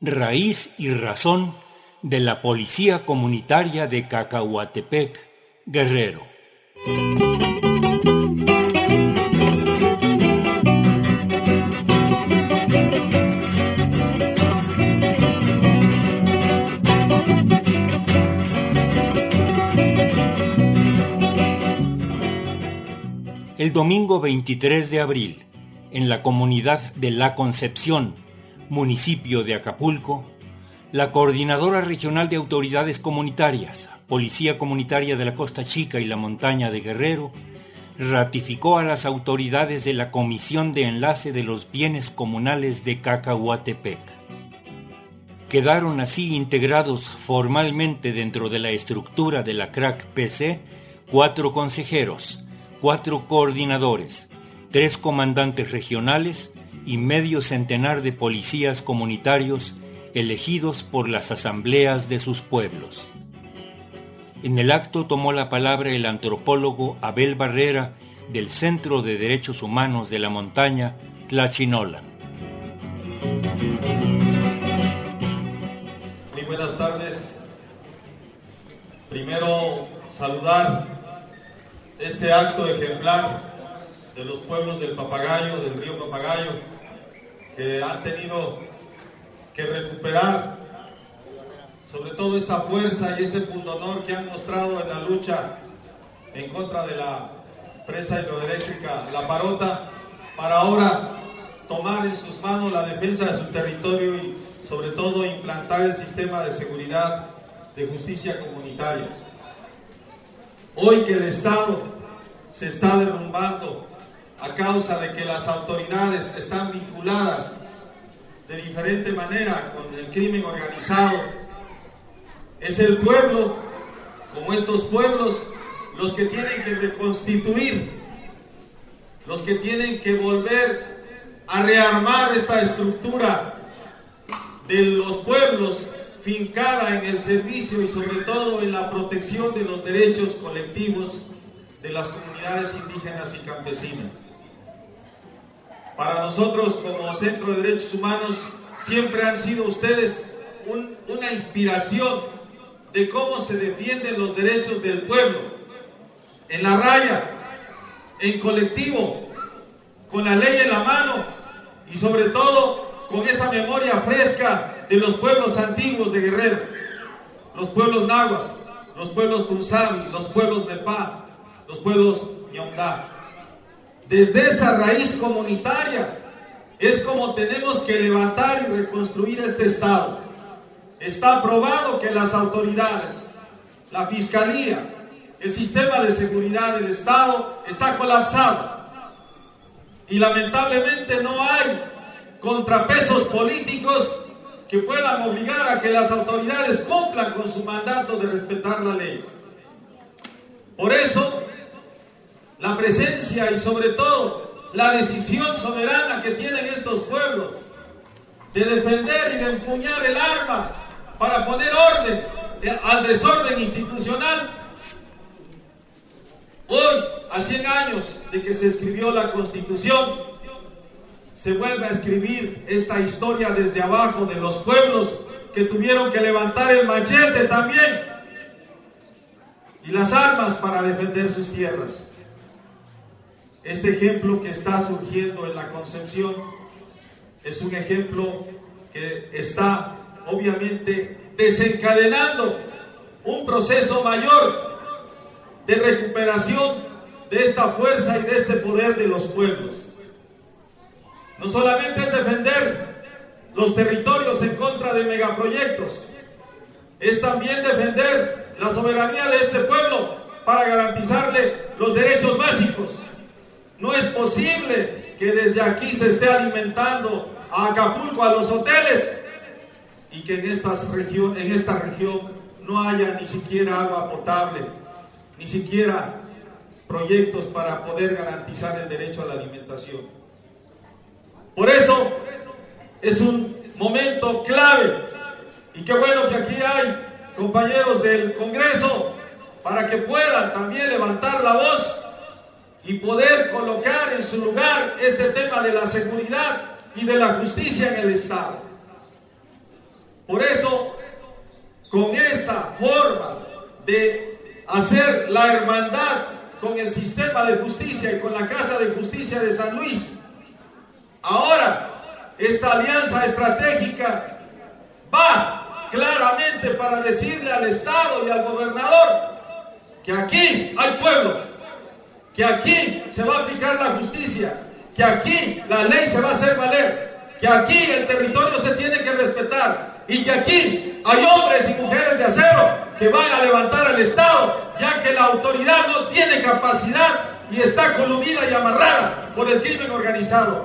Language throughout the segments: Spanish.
raíz y razón de la Policía Comunitaria de Cacahuatepec, Guerrero. El domingo 23 de abril, en la comunidad de La Concepción, municipio de Acapulco, la Coordinadora Regional de Autoridades Comunitarias, Policía Comunitaria de la Costa Chica y la Montaña de Guerrero, ratificó a las autoridades de la Comisión de Enlace de los Bienes Comunales de Cacahuatepec. Quedaron así integrados formalmente dentro de la estructura de la CRAC PC cuatro consejeros, cuatro coordinadores, tres comandantes regionales y medio centenar de policías comunitarios elegidos por las asambleas de sus pueblos. En el acto tomó la palabra el antropólogo Abel Barrera del Centro de Derechos Humanos de la Montaña, Tlachinolan. Muy buenas tardes. Primero saludar este acto ejemplar de los pueblos del Papagayo, del río Papagayo, que han tenido que recuperar sobre todo esa fuerza y ese pundonor que han mostrado en la lucha en contra de la presa hidroeléctrica La Parota, para ahora tomar en sus manos la defensa de su territorio y sobre todo implantar el sistema de seguridad de justicia comunitaria. Hoy que el Estado se está derrumbando a causa de que las autoridades están vinculadas de diferente manera con el crimen organizado. Es el pueblo, como estos pueblos, los que tienen que reconstituir, los que tienen que volver a rearmar esta estructura de los pueblos fincada en el servicio y sobre todo en la protección de los derechos colectivos de las comunidades indígenas y campesinas. Para nosotros como Centro de Derechos Humanos siempre han sido ustedes una inspiración de cómo se defienden los derechos del pueblo. En la raya, en colectivo, con la ley en la mano y sobre todo con esa memoria fresca de los pueblos antiguos de Guerrero, los pueblos nahuas, los pueblos Kunsabi, los pueblos Nepá, los pueblos Yondá. Desde esa raíz comunitaria es como tenemos que levantar y reconstruir este Estado. Está probado que las autoridades, la Fiscalía, el sistema de seguridad del Estado está colapsado. Y lamentablemente no hay contrapesos políticos que puedan obligar a que las autoridades cumplan con su mandato de respetar la ley. Por eso la presencia y sobre todo la decisión soberana que tienen estos pueblos de defender y de empuñar el arma para poner orden al desorden institucional. Hoy, a 100 años de que se escribió la Constitución, se vuelve a escribir esta historia desde abajo de los pueblos que tuvieron que levantar el machete también y las armas para defender sus tierras. Este ejemplo que está surgiendo en la concepción es un ejemplo que está obviamente desencadenando un proceso mayor de recuperación de esta fuerza y de este poder de los pueblos. No solamente es defender los territorios en contra de megaproyectos, es también defender la soberanía de este pueblo para garantizarle los derechos básicos no es posible que desde aquí se esté alimentando a Acapulco, a los hoteles, y que en, estas región, en esta región no haya ni siquiera agua potable, ni siquiera proyectos para poder garantizar el derecho a la alimentación. Por eso es un momento clave y qué bueno que aquí hay compañeros del Congreso para que puedan también levantar la voz y poder colocar en su lugar este tema de la seguridad y de la justicia en el Estado. con esta forma de hacer la hermandad con el sistema de justicia y con la Casa de Justicia de San Luis. Ahora, esta alianza estratégica va claramente para decirle al Estado y al gobernador que aquí hay pueblo, que aquí se va a aplicar la justicia, que aquí la ley se va a hacer valer, que aquí el territorio se tiene que respetar y que aquí hay hombres y mujeres de acero que van a levantar al Estado, ya que la autoridad no tiene capacidad y está coludida y amarrada por el crimen organizado.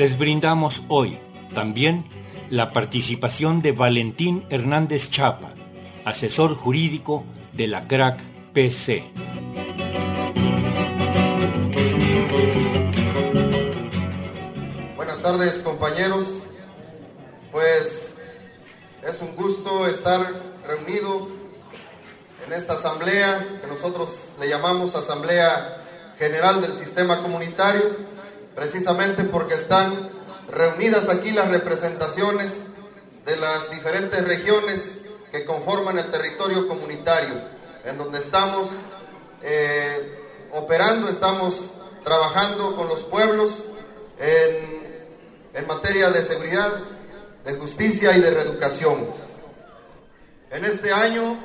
Les brindamos hoy también la participación de Valentín Hernández Chapa, asesor jurídico de la CRAC PC. Buenas tardes compañeros, pues es un gusto estar reunido en esta asamblea que nosotros le llamamos Asamblea General del Sistema Comunitario precisamente porque están reunidas aquí las representaciones de las diferentes regiones que conforman el territorio comunitario, en donde estamos eh, operando, estamos trabajando con los pueblos en, materia de seguridad, de justicia y de reeducación. En este año,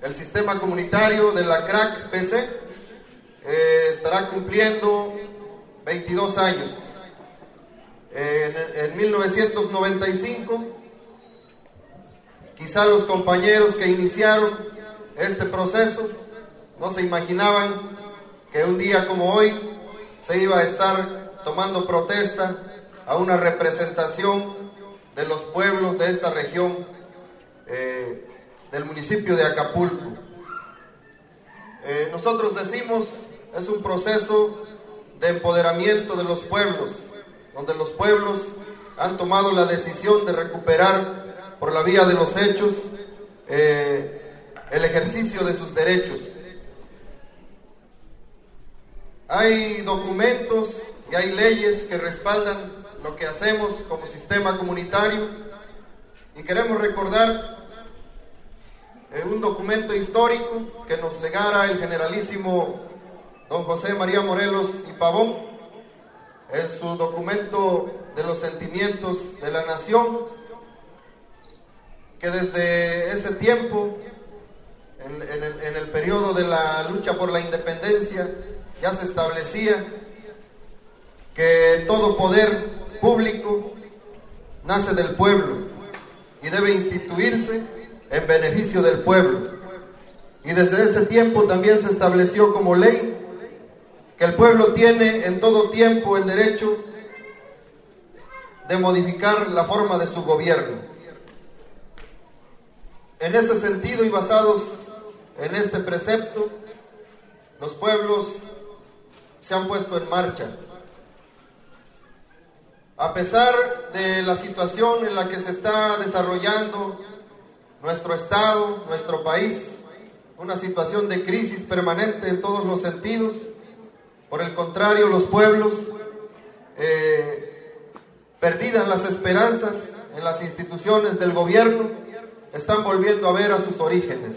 el sistema comunitario de la CRAC PC eh, estará cumpliendo 22 años. En, 1995, quizá los compañeros que iniciaron este proceso no se imaginaban que un día como hoy se iba a estar tomando protesta a una representación de los pueblos de esta región eh, del municipio de Acapulco. Eh, nosotros decimos, es un proceso de empoderamiento de los pueblos, donde los pueblos han tomado la decisión de recuperar por la vía de los hechos eh, el ejercicio de sus derechos. Hay documentos y hay leyes que respaldan lo que hacemos como sistema comunitario y queremos recordar eh, un documento histórico que nos legara el generalísimo don José María Morelos y Pavón, en su documento de los sentimientos de la nación, que desde ese tiempo, en, el, el periodo de la lucha por la independencia, ya se establecía que todo poder público nace del pueblo y debe instituirse en beneficio del pueblo. Y desde ese tiempo también se estableció como ley que el pueblo tiene en todo tiempo el derecho de modificar la forma de su gobierno. En ese sentido y basados en este precepto, los pueblos se han puesto en marcha. A pesar de la situación en la que se está desarrollando nuestro Estado, nuestro país, una situación de crisis permanente en todos los sentidos, por el contrario, los pueblos, eh, perdidas las esperanzas en las instituciones del gobierno, están volviendo a ver a sus orígenes.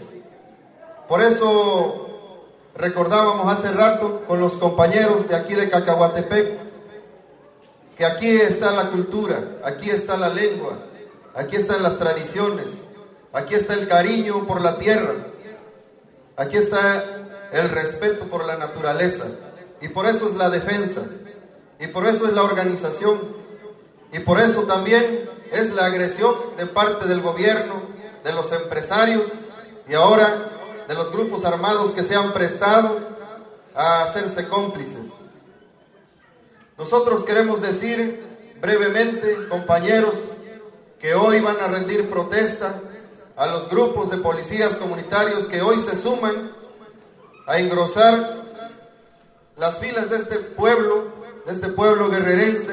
Por eso recordábamos hace rato con los compañeros de aquí de Cacahuatepec que aquí está la cultura, aquí está la lengua, aquí están las tradiciones, aquí está el cariño por la tierra, aquí está el respeto por la naturaleza. Y por eso es la defensa. Y por eso es la organización. Y por eso también es la agresión de parte del gobierno, de los empresarios y ahora de los grupos armados que se han prestado a hacerse cómplices. Nosotros queremos decir brevemente, compañeros, que hoy van a rendir protesta a los grupos de policías comunitarios que hoy se suman a engrosar las filas de este pueblo, de este pueblo guerrerense,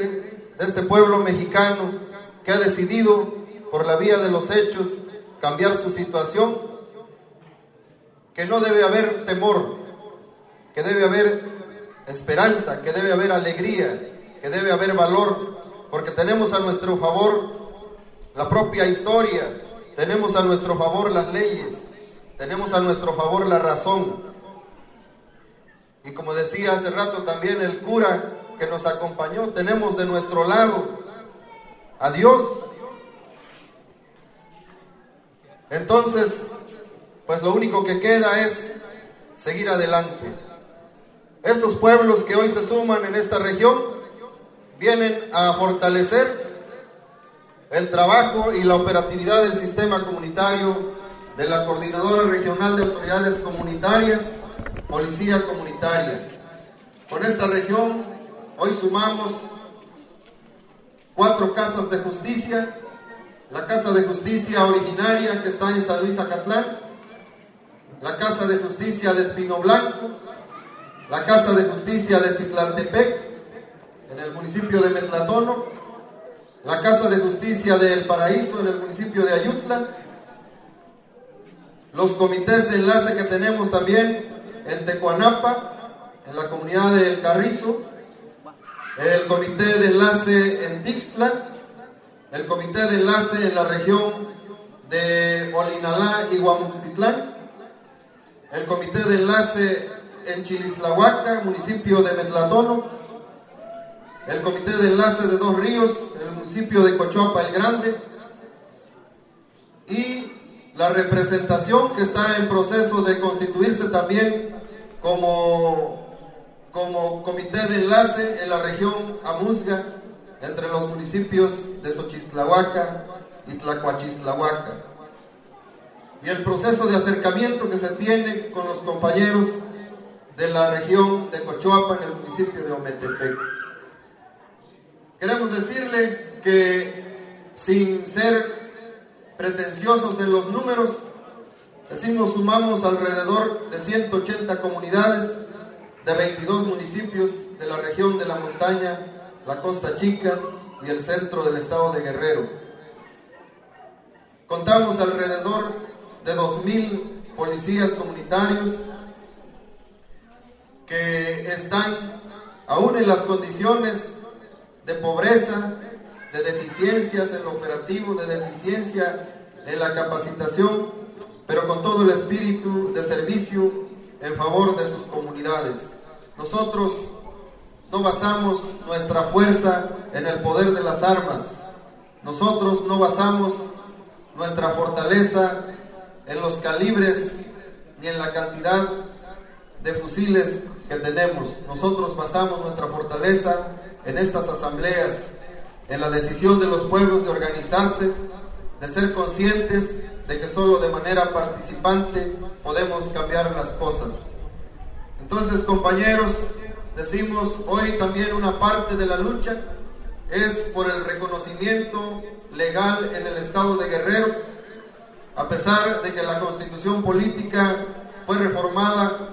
de este pueblo mexicano que ha decidido por la vía de los hechos cambiar su situación que no debe haber temor, que debe haber esperanza, que debe haber alegría, que debe haber valor, porque tenemos a nuestro favor la propia historia, tenemos a nuestro favor las leyes, tenemos a nuestro favor la razón. Y como decía hace rato también el cura que nos acompañó, tenemos de nuestro lado a Dios. Entonces, pues lo único que queda es seguir adelante. Estos pueblos que hoy se suman en esta región vienen a fortalecer el trabajo y la operatividad del sistema comunitario de la Coordinadora Regional de Autoridades Comunitarias, Policía Comunitaria. Con esta región hoy sumamos cuatro casas de justicia, la Casa de Justicia originaria que está en San Luis Acatlán, la Casa de Justicia de Espino Blanco, la Casa de Justicia de Citlaltepec, en el municipio de Metlatono, la Casa de Justicia de El Paraíso, en el municipio de Ayutla, los comités de enlace que tenemos también en Tecuanapa, en la comunidad de El Carrizo, el comité de enlace en Tixtla, el comité de enlace en la región de Olinalá y Guamuxtitlán, el comité de enlace en Chilislahuaca, municipio de Metlatono, el comité de enlace de Dos Ríos, en el municipio de Cochuapa el Grande, y la representación que está en proceso de constituirse también como, como comité de enlace en la región Amuzga, entre los municipios de Xochistlahuaca y Tlacuachistlahuaca. Y el proceso de acercamiento que se tiene con los compañeros de la región de Cochuapa en el municipio de Ometepec. Queremos decirle que sin ser pretenciosos en los números, decimos sumamos alrededor de 180 comunidades de 22 municipios de la región de la montaña, la costa chica y el centro del estado de Guerrero. Contamos alrededor de 2.000 policías comunitarios que están aún en las condiciones de pobreza, de deficiencias en lo operativo, de deficiencia en la capacitación, pero con todo el espíritu de servicio en favor de sus comunidades. Nosotros no basamos nuestra fuerza en el poder de las armas. Nosotros no basamos nuestra fortaleza en los calibres ni en la cantidad de fusiles que tenemos. Nosotros basamos nuestra fortaleza en estas asambleas, en la decisión de los pueblos de organizarse, de ser conscientes de que solo de manera participante podemos cambiar las cosas. Entonces, compañeros, decimos hoy también una parte de la lucha es por el reconocimiento legal en el estado de Guerrero, a pesar de que la constitución política fue reformada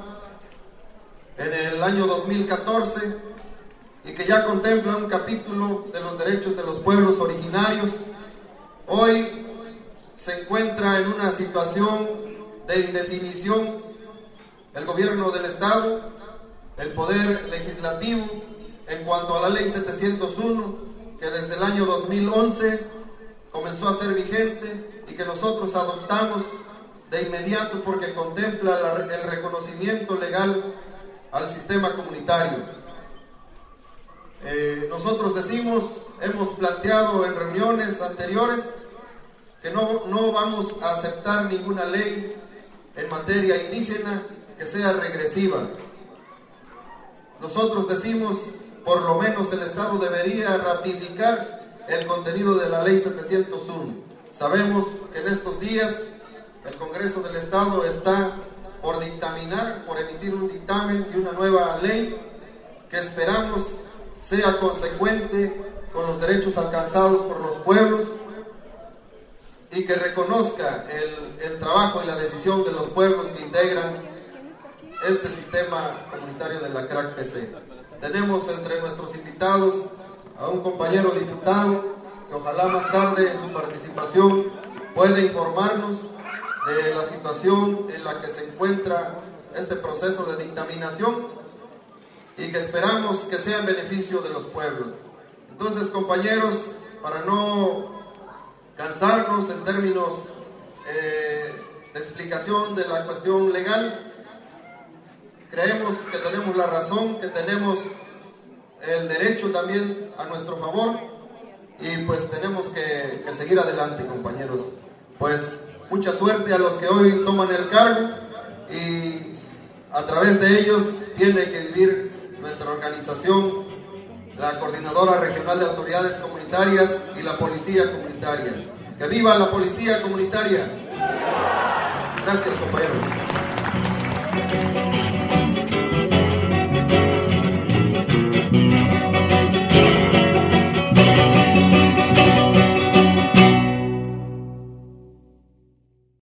en el año 2014 y que ya contempla un capítulo de los derechos de los pueblos originarios, hoy se encuentra en una situación de indefinición el gobierno del Estado, el poder legislativo, en cuanto a la ley 701, que desde el año 2011 comenzó a ser vigente y que nosotros adoptamos de inmediato porque contempla el reconocimiento legal al sistema comunitario. Eh, nosotros decimos, hemos planteado en reuniones anteriores que no, no vamos a aceptar ninguna ley en materia indígena que sea regresiva. Nosotros decimos, por lo menos el Estado debería ratificar el contenido de la ley 701. Sabemos que en estos días el Congreso del Estado está por dictaminar, por emitir un dictamen y una nueva ley que esperamos sea consecuente con los derechos alcanzados por los pueblos y que reconozca el, el trabajo y la decisión de los pueblos que integran este sistema comunitario de la CRAC PC. Tenemos entre nuestros invitados a un compañero diputado que ojalá más tarde en su participación pueda informarnos de la situación en la que se encuentra este proceso de dictaminación y que esperamos que sea en beneficio de los pueblos. Entonces, compañeros, para no cansarnos en términos eh, de explicación de la cuestión legal, creemos que tenemos la razón, que tenemos el derecho también a nuestro favor y pues tenemos que, que seguir adelante, compañeros. Pues mucha suerte a los que hoy toman el cargo y a través de ellos tiene que vivir nuestra organización, la Coordinadora Regional de Autoridades Comunitarias y la Policía Comunitaria. ¡Que viva la Policía Comunitaria! Gracias, compañeros.